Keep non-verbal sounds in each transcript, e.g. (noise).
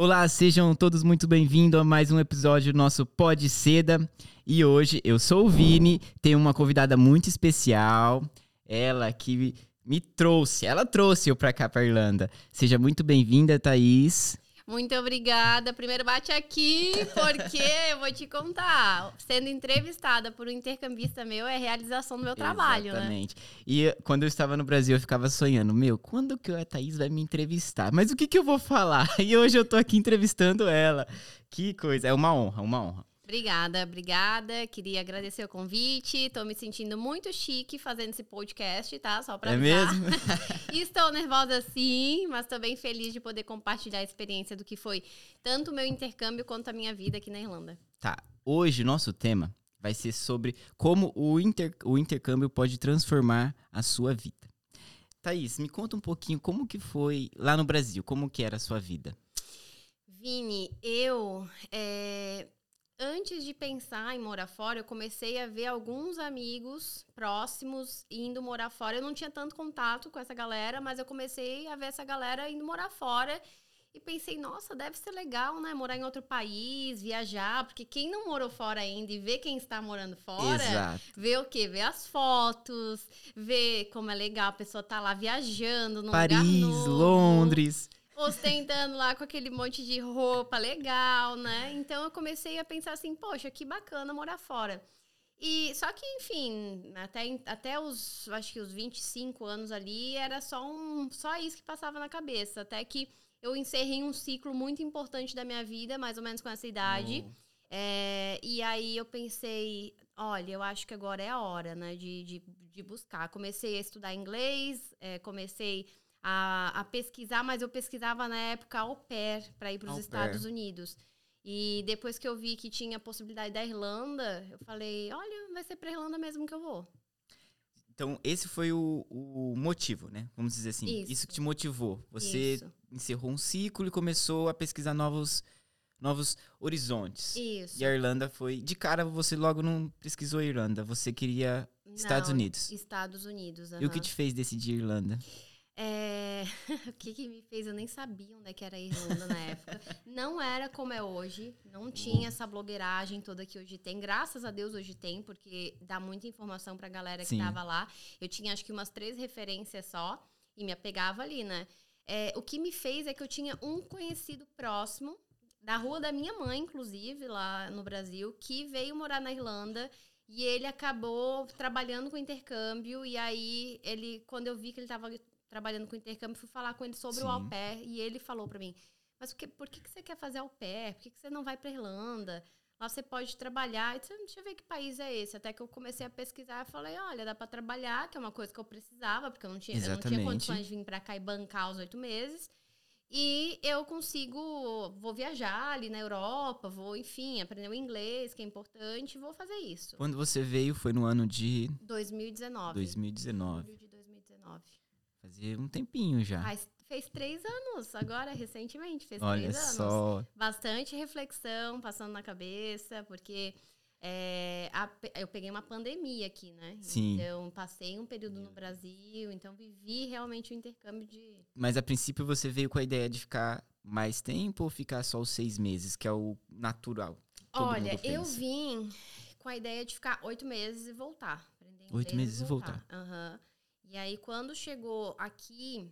Olá, sejam todos muito bem-vindos a mais um episódio do nosso Pod Seda. E hoje eu sou o Vini, tenho uma convidada muito especial, ela que me trouxe, ela trouxe eu pra cá, pra Irlanda. Seja muito bem-vinda, Thaís. Muito obrigada. Primeiro bate aqui, porque eu vou te contar. Sendo entrevistada por um intercambista meu é realização do meu trabalho, Exatamente. né? E quando eu estava no Brasil, eu ficava sonhando, meu, quando que a Thaís vai me entrevistar? Mas o que, que eu vou falar? (laughs) E hoje eu tô aqui entrevistando ela. Que coisa, é uma honra, uma honra. Obrigada, obrigada. Queria agradecer o convite. Tô me sentindo muito chique fazendo esse podcast, tá? Só pra É mesmo? (laughs) Estou nervosa sim, mas tô bem feliz de poder compartilhar a experiência do que foi tanto o meu intercâmbio quanto a minha vida aqui na Irlanda. Tá. Hoje, nosso tema vai ser sobre como o, inter, o intercâmbio pode transformar a sua vida. Thaís, me conta um pouquinho como que foi lá no Brasil, como que era a sua vida? Vini, eu é, antes de pensar em morar fora, eu comecei a ver alguns amigos próximos indo morar fora. Eu não tinha tanto contato com essa galera, mas eu comecei a ver essa galera indo morar fora. E pensei, nossa, deve ser legal, né? Morar em outro país, viajar, porque quem não morou fora ainda e vê quem está morando fora, Exato. vê o quê? Vê as fotos, vê como é legal a pessoa tá lá viajando num Paris, Londres ostentando lá com aquele monte de roupa legal, né? Então eu comecei a pensar assim, poxa, que bacana morar fora. E só que, enfim, até, até os, acho que os 25 anos ali, era só um só isso que passava na cabeça, até que eu encerrei um ciclo muito importante da minha vida, mais ou menos com essa idade. Oh. É, e aí eu pensei, olha, eu acho que agora é a hora, né, de, de, de buscar. Comecei a estudar inglês, é, comecei a, a, pesquisar, mas eu pesquisava na época au pair para ir para os Estados pair. Unidos. E depois que eu vi que tinha a possibilidade da Irlanda, eu falei: olha, vai ser para Irlanda mesmo que eu vou. Então, esse foi o, o motivo, né? Vamos dizer assim. Isso, Isso que te motivou. Você Isso. encerrou um ciclo e começou a pesquisar novos, novos horizontes. Isso. E a Irlanda foi. De cara, você logo não pesquisou a Irlanda. Você queria Estados não, Unidos. Estados Unidos. E o que te fez decidir Irlanda? É... (laughs) o que, que me fez? Eu nem sabia onde é que era a Irlanda na época. Não era como é hoje. Não tinha essa blogueiragem toda que hoje tem. Graças a Deus hoje tem, porque dá muita informação pra galera que Sim. tava lá. Eu tinha acho que umas três referências só e me apegava ali, né? É, o que me fez é que eu tinha um conhecido próximo, da rua da minha mãe, inclusive, lá no Brasil, que veio morar na Irlanda. E ele acabou trabalhando com intercâmbio. E aí, ele, quando eu vi que ele estava trabalhando com intercâmbio, fui falar com ele sobre Sim. o au pair e ele falou para mim: Mas que, por que, que você quer fazer au pair? Por que, que você não vai para Irlanda? Lá você pode trabalhar. E disse, deixa eu ver que país é esse. Até que eu comecei a pesquisar e falei: olha, dá para trabalhar, que é uma coisa que eu precisava, porque eu não tinha, eu não tinha condições de vir para cá e bancar os oito meses. E eu consigo, vou viajar ali na Europa, vou, enfim, aprender o inglês, que é importante, vou fazer isso. Quando você veio foi no ano de 2019. 2019. de 2019. Fazia um tempinho já. Faz, fez três anos, agora, recentemente, fez Olha três anos. só. Bastante reflexão passando na cabeça, porque é, a, eu peguei uma pandemia aqui, né? Sim. Então, passei um período no Brasil, então vivi realmente o um intercâmbio de. Mas a princípio você veio com a ideia de ficar mais tempo ou ficar só os seis meses, que é o natural? Olha, eu vim com a ideia de ficar oito meses e voltar. Oito meses e voltar. Aham. Uhum. E aí, quando chegou aqui,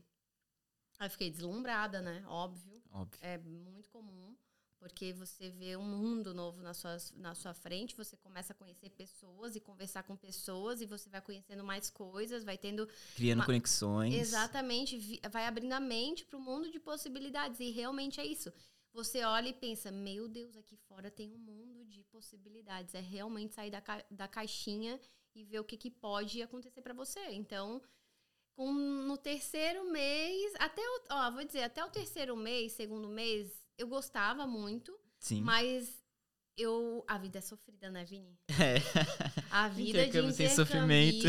eu fiquei deslumbrada, né? Óbvio. Óbvio. É muito comum, porque você vê um mundo novo na sua, na sua frente, você começa a conhecer pessoas e conversar com pessoas, e você vai conhecendo mais coisas, vai tendo. Criando uma... conexões. Exatamente. Vai abrindo a mente para o mundo de possibilidades. E realmente é isso. Você olha e pensa, meu Deus, aqui fora tem um mundo de possibilidades. É realmente sair da, ca da caixinha e ver o que, que pode acontecer para você. Então, com, no terceiro mês, até o, ó, vou dizer, até o terceiro mês, segundo mês, eu gostava muito. Sim. Mas eu. A vida é sofrida, né, Vini? (laughs) É. A vida de sem sofrimento.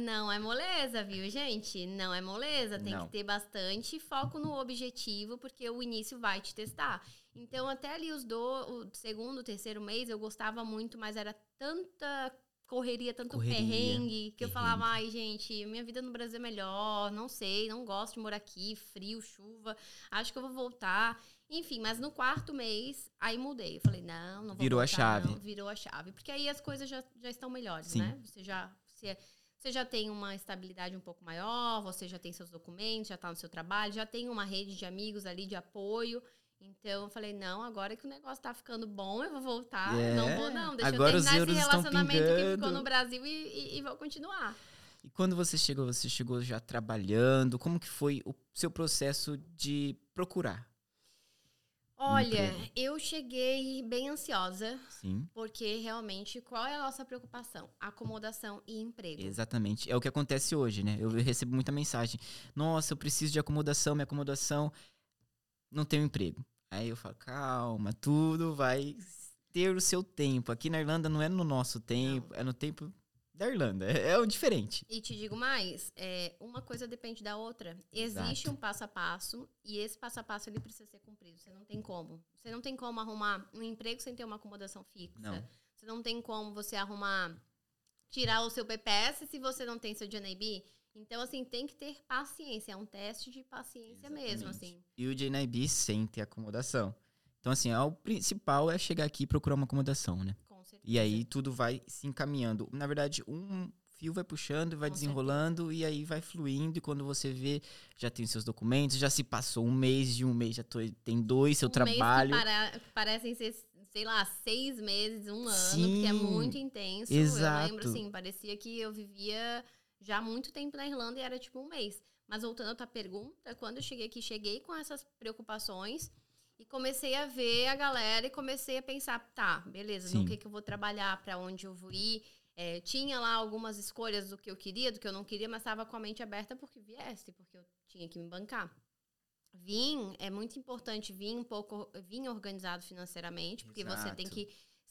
Não é moleza, viu, gente? Não é moleza. Tem não. que ter bastante foco no objetivo, porque o início vai te testar. Então, até ali os do, o segundo, terceiro mês, eu gostava muito, mas era tanta correria, tanto correria, perrengue, que perrengue. eu falava, ai, gente, minha vida no Brasil é melhor, não sei, não gosto de morar aqui, frio, chuva, acho que eu vou voltar. Enfim, mas no quarto mês, aí mudei. Eu falei, não, não vou Virou a voltar, chave. não. Virou a chave. Porque aí as coisas já, já estão melhores, Sim. né? Você já, você, você já tem uma estabilidade um pouco maior, você já tem seus documentos, já está no seu trabalho, já tem uma rede de amigos ali de apoio. Então eu falei, não, agora que o negócio tá ficando bom, eu vou voltar. É, Não vou, não. Deixa agora eu terminar esse relacionamento que ficou no Brasil e, e- e vou continuar. E quando você chegou, você chegou já trabalhando? Como que foi o seu processo de procurar? Olha, eu cheguei bem ansiosa, Sim, porque realmente, qual é a nossa preocupação? Acomodação e emprego. exatamente. É o que acontece hoje, né? Eu recebo muita mensagem. Nossa, eu preciso de acomodação, minha acomodação não tem um emprego. Aí eu falo, calma, tudo vai ter o seu tempo. Aqui na Irlanda não é no nosso tempo, é no tempo da Irlanda. É, (laughs) é o diferente. E te digo mais, é, uma coisa depende da outra. Existe Exato. um passo a passo e esse passo a passo ele precisa ser cumprido. Você não tem como. Você não tem como arrumar um emprego sem ter uma acomodação fixa. Não. Você não tem como você arrumar tirar o seu PPS se você não tem seu JNB. Então assim, tem que ter paciência, é um teste de paciência mesmo, Exatamente. assim. E o JNIB sem ter acomodação. Então, assim, o principal é chegar aqui e procurar uma acomodação, né? Com certeza. E aí tudo vai se encaminhando. Na verdade, um fio vai puxando, vai Com desenrolando e aí vai fluindo. E quando você vê, já tem os seus documentos, já se passou um mês, de um mês já tô- tem dois, seu um mês que trabalho. para- que parecem ser, sei lá, seis meses, um ano, Sim, porque é muito intenso. exato. Eu lembro, assim, parecia que eu vivia já há muito tempo na Irlanda e era tipo um mês. Mas voltando à tua pergunta, quando eu cheguei aqui, cheguei com essas preocupações e comecei a ver a galera e comecei a pensar, tá, beleza, Sim. no que, que eu vou trabalhar, para onde eu vou ir. É, tinha lá algumas escolhas do que eu queria, do que eu não queria, mas estava com a mente aberta porque viesse, porque eu tinha que me bancar. Vim, é muito importante vir um pouco, vir organizado financeiramente, porque você tem Exato. que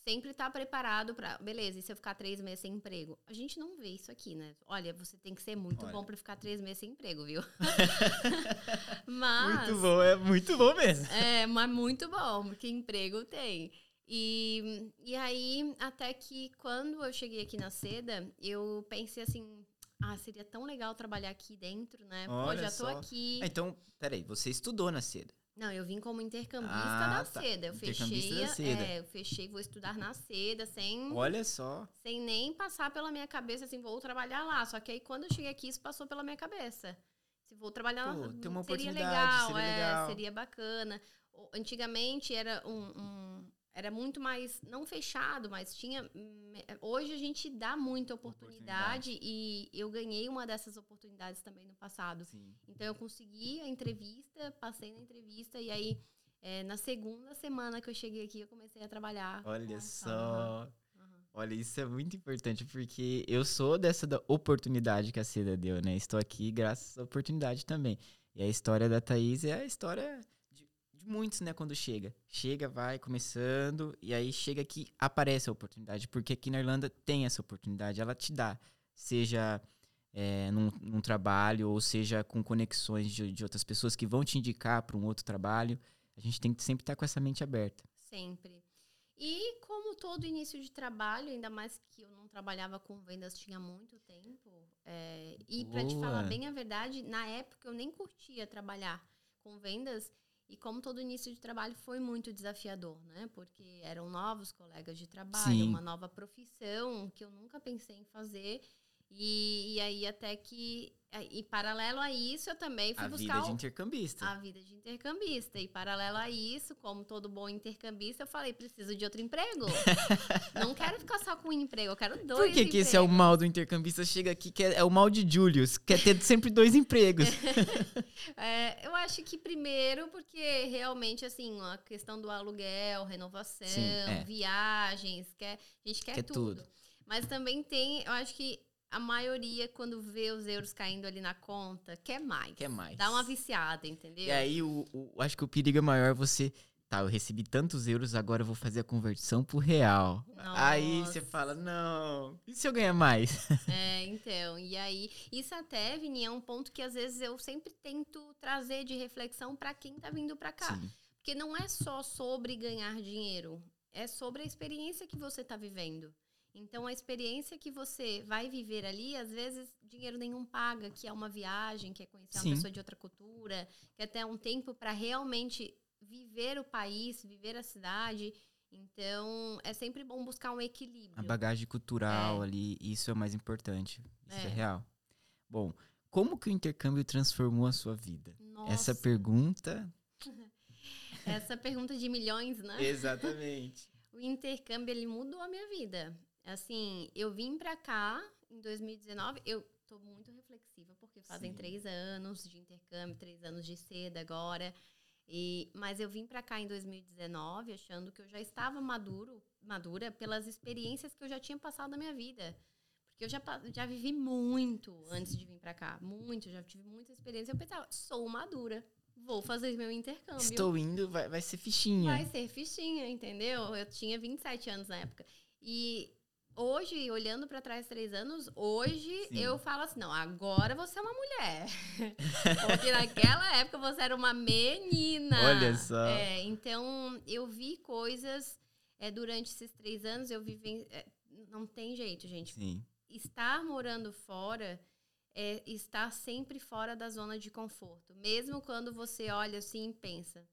sempre estar preparado para, beleza, e se eu ficar três meses sem emprego? A gente não vê isso aqui, né? Olha, você tem que ser muito Olha. bom para ficar três meses sem emprego, viu? (laughs) mas, Muito bom, é muito bom mesmo. é, mas muito bom, porque emprego tem. E, e aí, até que quando eu cheguei aqui na Seda, eu pensei assim, ah, seria tão legal trabalhar aqui dentro, né? Pô, Olha já tô só. aqui. Ah, então, peraí, você estudou na seda. Não, eu vim como intercambista Ah, da tá. Seda. Eu fechei, da Seda. É, eu fechei, vou estudar na Seda, sem, Olha só. sem nem passar pela minha cabeça, assim, vou trabalhar lá. Só que aí, quando eu cheguei aqui, isso passou pela minha cabeça. Se vou trabalhar Pô, lá, tem uma seria oportunidade, legal, seria é, legal. seria bacana. Antigamente era um, um- era muito mais, não fechado, mas tinha. Hoje a gente dá muita oportunidade, e eu ganhei uma dessas oportunidades também no passado. Sim. Então eu consegui a entrevista, passei na entrevista e aí é, na segunda semana que eu cheguei aqui eu comecei a trabalhar. Olha só. Olha, isso é muito importante, porque eu sou dessa da oportunidade que a Seda deu, né? Estou aqui graças à oportunidade também. E a história da Thaís é a história de, de muitos, né? Quando chega. Chega, vai começando, e aí chega aqui, aparece a oportunidade, porque aqui na Irlanda tem essa oportunidade, ela te dá. Seja é, num, num trabalho, ou seja com conexões de, de outras pessoas que vão te indicar para um outro trabalho. A gente tem que sempre estar com essa mente aberta. Sempre. E como todo início de trabalho, ainda mais que eu não trabalhava com vendas tinha muito tempo, é, e para te falar bem a verdade, na época eu nem curtia trabalhar com vendas, e como todo início de trabalho foi muito desafiador, né? Porque eram novos colegas de trabalho, Sim. uma nova profissão que eu nunca pensei em fazer. E, e aí até que, e paralelo a isso, eu também fui A buscar vida de intercambista. a vida de intercambista. E paralelo a isso, como todo bom intercambista, eu falei, preciso de outro emprego. (laughs) não quero ficar só com um emprego, eu quero dois Por que, que esse é o mal do intercambista? Chega aqui, que é, é o mal de Julius, quer ter sempre dois empregos. (laughs) É, eu acho que primeiro, porque realmente, assim, a questão do aluguel, renovação, Sim, é. viagens, quer, a gente quer, Quer tudo. tudo. Mas também tem, eu acho que a maioria, quando vê os euros caindo ali na conta, quer mais. Quer mais. Dá uma viciada, entendeu? E aí, o, o- acho que o perigo é maior você. Tá, eu recebi tantos euros, agora eu vou fazer a conversão pro real. Aí você Nossa. fala, não, e se eu ganhar mais? (laughs) É, então, e aí, isso até, Vini, é um ponto que às vezes eu sempre tento trazer de reflexão para quem tá vindo para cá. Sim, Porque não é só sobre ganhar dinheiro, é sobre a experiência que você tá vivendo. Então, a experiência que você vai viver ali, às vezes, dinheiro nenhum paga, que é uma viagem, que é conhecer Sim. uma pessoa de outra cultura, que é ter um tempo para realmente viver o país, viver a cidade. Então, é sempre bom buscar um equilíbrio. A bagagem cultural É. ali, isso é o mais importante. Isso é. É. real. Bom, como que o intercâmbio transformou a sua vida? Nossa, Essa pergunta. (laughs) essa pergunta de milhões, né? Exatamente. O intercâmbio, ele mudou a minha vida. Assim, eu vim pra cá em 2019, eu tô muito reflexiva, porque fazem Sim. três anos de intercâmbio, três anos de seda agora. E, mas eu vim pra cá em 2019 achando que eu já estava maduro, madura pelas experiências que eu já tinha passado na minha vida. Porque eu já, já vivi muito antes de vir pra cá. Muito, já tive muita experiência. Eu pensava, sou madura, vou fazer meu intercâmbio. Estou indo, vai, vai ser fichinha. Vai ser fichinha, entendeu? Eu tinha 27 anos na época. E hoje, olhando pra trás três anos, hoje Sim. eu falo assim: não, agora você é uma mulher. (laughs) Porque naquela época você era uma menina. Olha só. É, então, eu vi coisas é, durante esses três anos, eu vivi. é, não tem jeito, gente Sim. estar morando fora é estar sempre fora da zona de conforto. Mesmo quando você olha assim e pensa,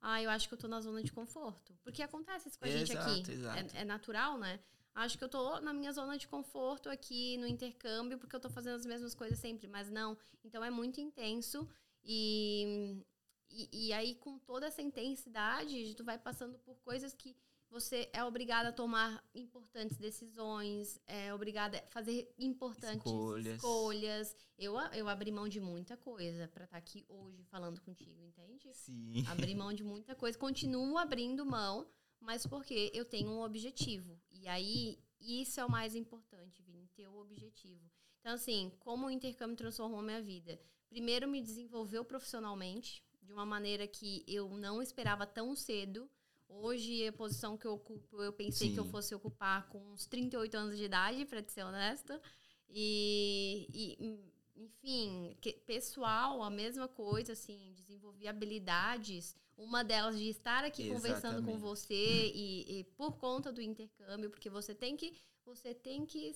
ah, eu acho que eu tô na zona de conforto. Porque acontece isso com a gente Exato, aqui. exato. É, é natural, né? Acho que eu tô na minha zona de conforto aqui no intercâmbio, porque eu tô fazendo as mesmas coisas sempre. Mas não. Então é muito intenso. E, e, e aí, com toda essa intensidade, tu vai passando por coisas que você é obrigada a tomar importantes decisões, é obrigada a fazer importantes Escolhas. escolhas. Eu, eu abri mão de muita coisa para estar aqui hoje falando contigo, entende? Sim. Abri mão de muita coisa, continuo abrindo mão, mas porque eu tenho um objetivo. E aí, isso é o mais importante, Vini, ter o objetivo. Então, assim, como o intercâmbio transformou minha vida? Primeiro, me desenvolveu profissionalmente, de uma maneira que eu não esperava tão cedo. Hoje, a posição que eu ocupo, eu pensei que eu Sim. fosse ocupar com uns 38 anos de idade, para ser honesta. E, e, enfim, que- pessoal, a mesma coisa, assim, desenvolvi habilidades. Uma delas de estar aqui conversando com Exatamente. você e, e por conta do intercâmbio, porque você tem que, você tem que,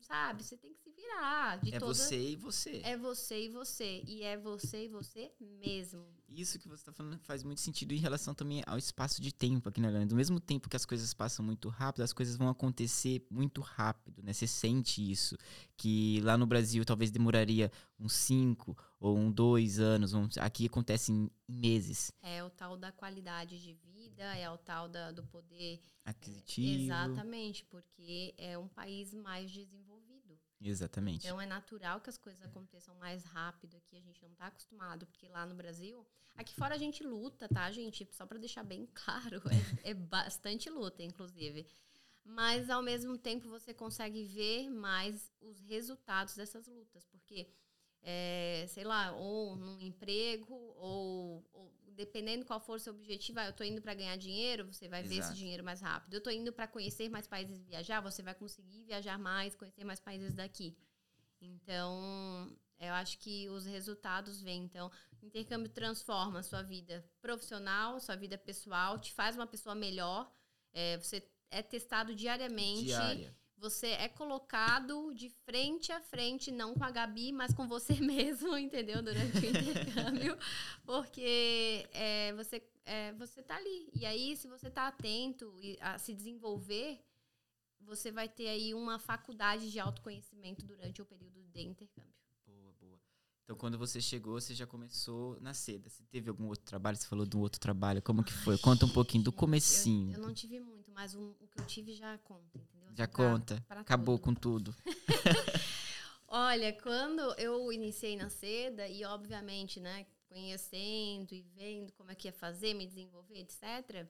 sabe, você tem que se virar. De É toda, você e você. É você e você. E é você e você mesmo. Isso que você está falando faz muito sentido em relação também ao espaço de tempo aqui na Irlanda. Do mesmo tempo que as coisas passam muito rápido, as coisas vão acontecer muito rápido, né? Você sente isso. Que lá no Brasil talvez demoraria uns cinco ou um dois anos. Aqui acontece em meses. É o tal da qualidade de vida, é o tal da, do poder. Aquisitivo. Exatamente, porque é um país mais desenvolvido. Exatamente. Então é natural que as coisas aconteçam mais rápido aqui, a gente não tá acostumado, porque lá no Brasil, aqui fora a gente luta, tá, gente? Só para deixar bem claro, é, é bastante luta, inclusive. Mas ao mesmo tempo você consegue ver mais os resultados dessas lutas, porque é, sei lá, ou num emprego, ou, ou dependendo qual for o seu objetivo, ah, eu tô indo para ganhar dinheiro, você vai ver esse Exato. dinheiro mais rápido. Eu tô indo para conhecer mais países e viajar, você vai conseguir viajar mais, conhecer mais países daqui. Então, eu acho que os resultados vêm. Então, intercâmbio transforma a sua vida profissional, sua vida pessoal, te faz uma pessoa melhor. É, você é testado diariamente. Diária. Você é colocado de frente a frente, não com a Gabi, mas com você (laughs) mesmo, entendeu? Durante o (laughs) intercâmbio. Porque é, você, é, você tá ali. E aí, se você tá atento a se desenvolver, você vai ter aí uma faculdade de autoconhecimento durante o período de intercâmbio. Boa, boa. Então, quando você chegou, você já começou na seda. Você teve algum outro trabalho? Você falou de um outro trabalho. Como que foi? Conta um pouquinho do comecinho. Eu, eu não tive muito, mas o, o que eu tive já conta, entendeu? Já pra- conta. Acabou tudo. com tudo. (laughs) Olha, quando eu iniciei na seda, e obviamente, né, conhecendo e vendo como é que ia fazer, me desenvolver, etc.,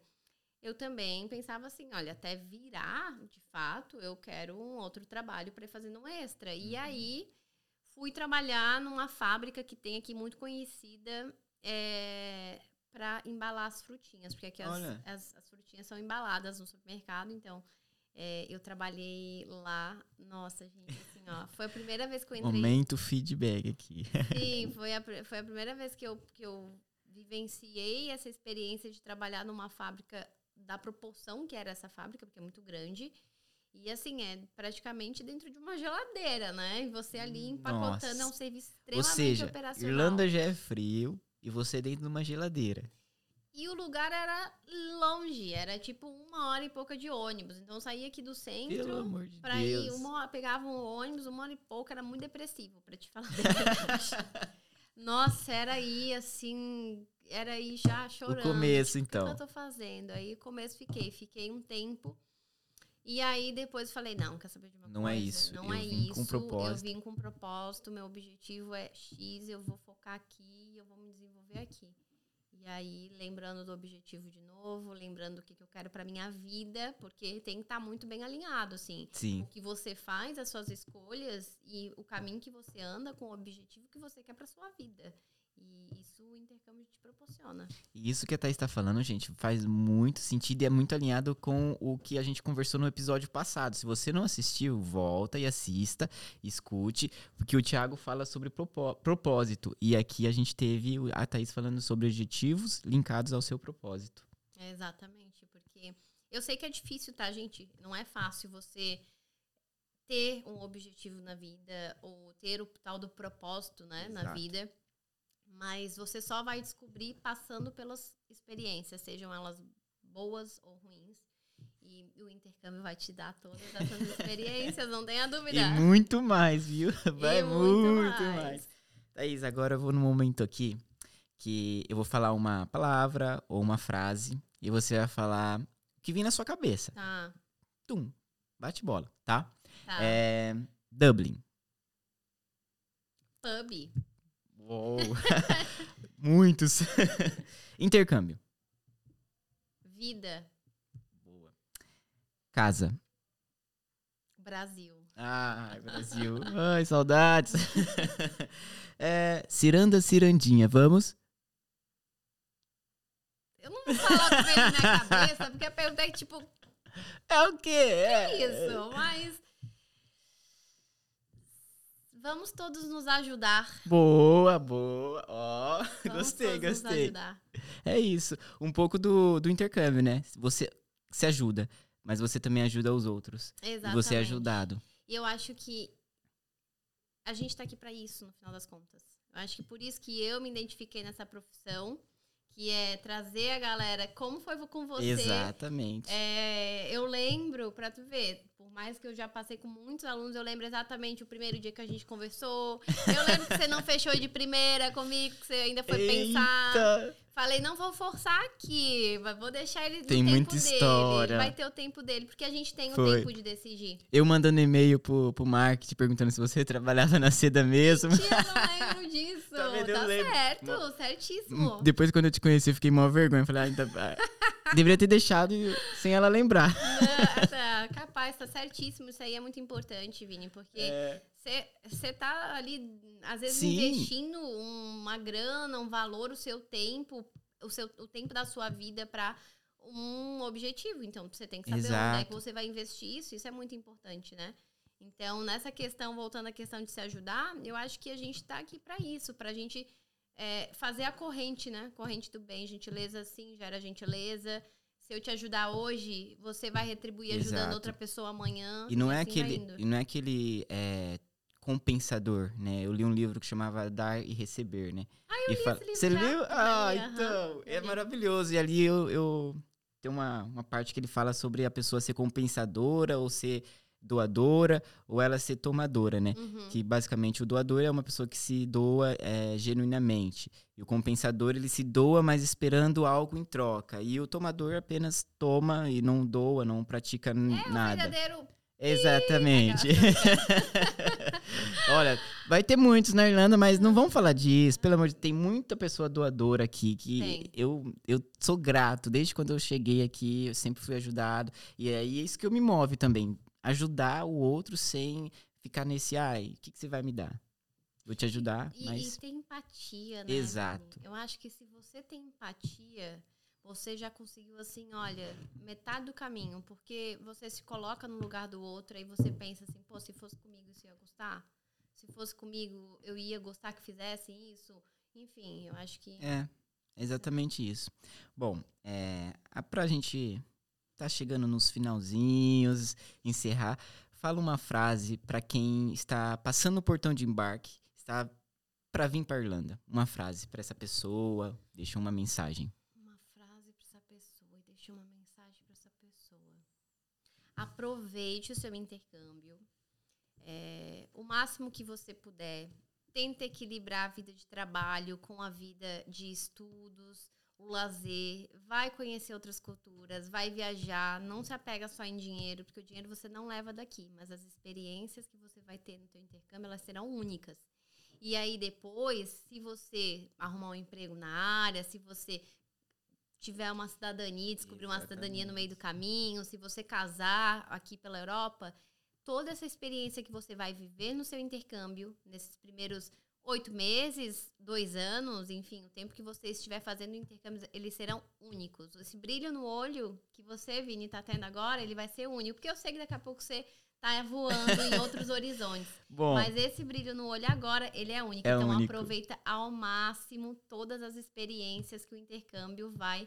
eu também pensava assim, olha, até virar, de fato, eu quero um outro trabalho para ir fazendo um extra. E Uhum. aí fui trabalhar numa fábrica que tem aqui muito conhecida para embalar as frutinhas, porque aqui as, as, as frutinhas são embaladas no supermercado, então é, eu trabalhei lá. Nossa, gente, assim, ó, foi a primeira vez que eu entrei. Momento feedback aqui. Sim, (laughs) foi a, foi a primeira vez que eu, que eu vivenciei essa experiência de trabalhar numa fábrica da proporção que era essa fábrica, porque é muito grande. E assim, é praticamente dentro de uma geladeira, né? E você ali empacotando é um Nossa. serviço Ou extremamente seja, operacional. Irlanda já é frio e você dentro de uma geladeira. E o lugar era longe, era tipo uma hora e pouca de ônibus. Então eu saía aqui do Pelo centro amor de pra Deus. ir, uma hora, pegava um ônibus, uma hora e pouca, era muito depressivo, pra te falar. (laughs) Nossa, era aí assim, era aí já chorando. o começo, O que então. eu tô fazendo? Aí, começo, fiquei. Fiquei um tempo. E aí, depois, falei, não, quer saber de uma Não coisa? é isso, Não eu é vim isso. com propósito. Eu vim com propósito. Meu objetivo é X. Eu vou focar aqui. Eu vou me desenvolver aqui. E aí, lembrando do objetivo de novo. Lembrando do que, que eu quero pra minha vida. Porque tem que estar muito bem alinhado, assim. Sim. O que você faz, as suas escolhas. E o caminho que você anda com o objetivo que você quer pra sua vida. E isso o intercâmbio te proporciona. E isso que a Thaís tá falando, gente, faz muito sentido e é muito alinhado com o que a gente conversou no episódio passado. Se você não assistiu, volta e assista, escute, porque o Thiago fala sobre propó- propósito. E aqui a gente teve a Thaís falando sobre objetivos linkados ao seu propósito. É, exatamente, porque eu sei que é difícil, tá, gente? Não é fácil você ter um objetivo na vida ou ter o tal do propósito, né, na Exato. vida. Mas você só vai descobrir passando pelas experiências, sejam elas boas ou ruins. E o intercâmbio vai te dar todas essas (laughs) experiências, não tenha dúvida. E muito mais, viu? Vai E muito, mais. Thaís, agora eu vou no momento aqui que eu vou falar uma palavra ou uma frase e você vai falar o que vir na sua cabeça. Tá, Tum, bate bola, tá? tá. É, Dublin. Pub, Uou. (laughs) Muitos. (laughs) Intercâmbio. vida, Boa. Casa. Brasil. Ai, Brasil. Ai, saudades. (laughs) É, ciranda, cirandinha. Vamos? Eu não vou falar que veio na cabeça, porque a pergunta é tipo, É o quê? é isso, mas. Vamos todos nos ajudar. Boa, boa. Ó, (laughs) Vamos gostei, gostei. ajudar. É isso. Um pouco do, do intercâmbio, né? Você se ajuda, mas você também ajuda os outros. E Exatamente. você é ajudado. E eu acho que a gente tá aqui pra isso, no final das contas. Eu acho que por isso que eu me identifiquei nessa profissão, que é trazer a galera, como foi com você. Exatamente. É, eu lembro, pra tu ver, por mais que eu já passei com muitos alunos, eu lembro exatamente o primeiro dia que a gente conversou. Eu lembro que você não fechou de primeira comigo, que você ainda foi pensar. Eita! Falei, não vou forçar aqui, mas vou deixar ele no Tem tempo muita dele. história. Vai ter o tempo dele, porque a gente tem o Foi. tempo de decidir. Eu mandando e-mail pro, pro marketing perguntando se você (laughs) trabalhava na seda mesmo. Tia, não lembro disso. (laughs) Tá? Eu tá lembro. certo, certíssimo. Depois, quando eu te conheci, eu fiquei mó vergonha. Falei, ah, ainda... deveria ter deixado sem ela lembrar. (laughs) Não, tá, capaz, tá certíssimo. Isso aí é muito importante, Vini, porque É, você tá ali, às vezes, Sim. investindo uma grana, um valor, o seu tempo, o, seu, o tempo da sua vida pra um objetivo. Então, você tem que saber onde é que Exato. você vai investir isso. Isso é muito importante, né? Então, nessa questão, voltando à questão de se ajudar, eu acho que a gente tá aqui pra isso, pra gente é, fazer a corrente, né? Corrente do bem. Gentileza, sim, gera gentileza. Se eu te ajudar hoje, você vai retribuir ajudando Exato. outra pessoa amanhã. E não é assim aquele, e não é aquele é, compensador, né? Eu li um livro que chamava Dar e Receber, né? Ah, eu li esse livro Você leu? Ah, aham. então, é maravilhoso. E ali eu, eu tem uma, uma parte que ele fala sobre a pessoa ser compensadora ou ser doadora ou ela ser tomadora, né? Uhum. Que basicamente o doador é uma pessoa que se doa é, genuinamente. E o compensador, ele se doa, mas esperando algo em troca. E o tomador apenas toma e não doa, não pratica É nada. verdadeiro. Exatamente. (laughs) (laughs) Olha, vai ter muitos na Irlanda, mas não vamos falar disso. Pelo amor de Deus, tem muita pessoa doadora aqui que eu, eu sou grato. Desde quando eu cheguei aqui, eu sempre fui ajudado. E aí é isso que eu me move também. Ajudar o outro sem ficar nesse, ai, o que, que você vai me dar? Vou te ajudar, E, mas. e tem empatia, né? Exato. Eu acho que se você tem empatia, você já conseguiu, assim, olha, metade do caminho. Porque você se coloca no lugar do outro, aí você pensa assim, pô, se fosse comigo isso ia gostar? Se fosse comigo, eu ia gostar que fizessem isso? Enfim, eu acho que. É, exatamente isso. Bom, é, a- pra gente tá chegando nos finalzinhos, encerrar, fala uma frase pra quem está passando o portão de embarque, está pra vir pra Irlanda. Uma frase pra essa pessoa, deixa uma mensagem. Uma frase deixa uma mensagem para essa pessoa. Aproveite o seu intercâmbio. É, o máximo que você puder. Tenta equilibrar a vida de trabalho com a vida de estudos, o lazer, vai conhecer outras culturas, vai viajar, não se apega só em dinheiro, porque o dinheiro você não leva daqui, mas as experiências que você vai ter no teu intercâmbio, elas serão únicas. E aí depois, se você arrumar um emprego na área, se você tiver uma cidadania, descobrir Exatamente. uma cidadania no meio do caminho, se você casar aqui pela Europa, toda essa experiência que você vai viver no seu intercâmbio, nesses primeiros oito meses, dois anos, enfim, o tempo que você estiver fazendo intercâmbios, eles serão únicos. Esse brilho no olho que você, Vini, está tendo agora, ele vai ser único. Porque eu sei que daqui a pouco você tá voando em outros horizontes. (laughs) Bom, Mas esse brilho no olho agora, ele é único. É então único. aproveita ao máximo todas as experiências que o intercâmbio vai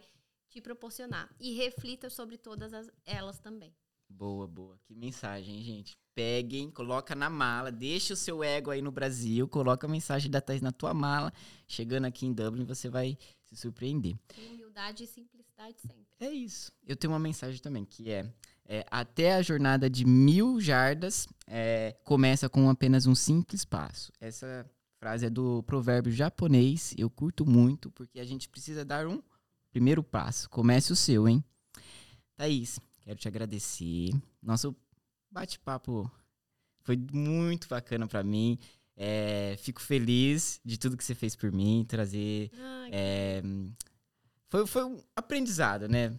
te proporcionar. E reflita sobre todas as, elas também. Boa, boa. Que mensagem, gente. Peguem, coloca na mala, deixa o seu ego aí no Brasil, coloca a mensagem da Thais na tua mala. Chegando aqui em Dublin, você vai se surpreender. Humildade e simplicidade sempre. É isso. Eu tenho uma mensagem também, que é, é até a jornada de mil jardas é, começa com apenas um simples passo. Essa frase é do provérbio japonês, eu curto muito, porque a gente precisa dar um primeiro passo. Comece o seu, hein? Thaís, Quero te agradecer. Nosso bate-papo foi muito bacana para mim. É, fico feliz de tudo que você fez por mim, trazer. é, foi, foi um aprendizado, né?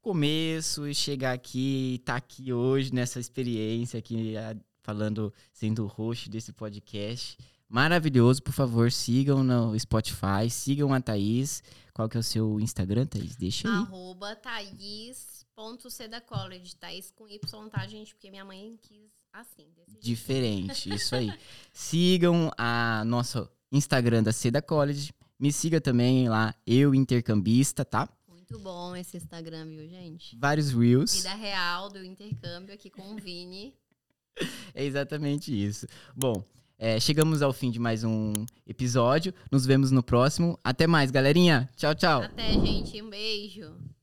Começo e chegar aqui, estar tá aqui hoje nessa experiência aqui, falando, sendo o host desse podcast. Maravilhoso, por favor, sigam no Spotify, sigam a Thaís. Qual que é o seu Instagram, Thaís? Deixa aí. Arroba Thaís ponto C da college, Thaís com Y, tá, gente? Porque minha mãe quis assim. Diferente, (laughs) isso aí. Sigam a nosso Instagram da Seda College. Me siga também lá, eu intercambista, tá? Muito bom esse Instagram, viu, gente? Vários reels. Vida real do intercâmbio aqui com o Vini. (laughs) é exatamente isso. Bom, é, chegamos ao fim de mais um episódio. Nos vemos no próximo. Até mais, galerinha. Tchau, tchau. Até, gente. Um beijo.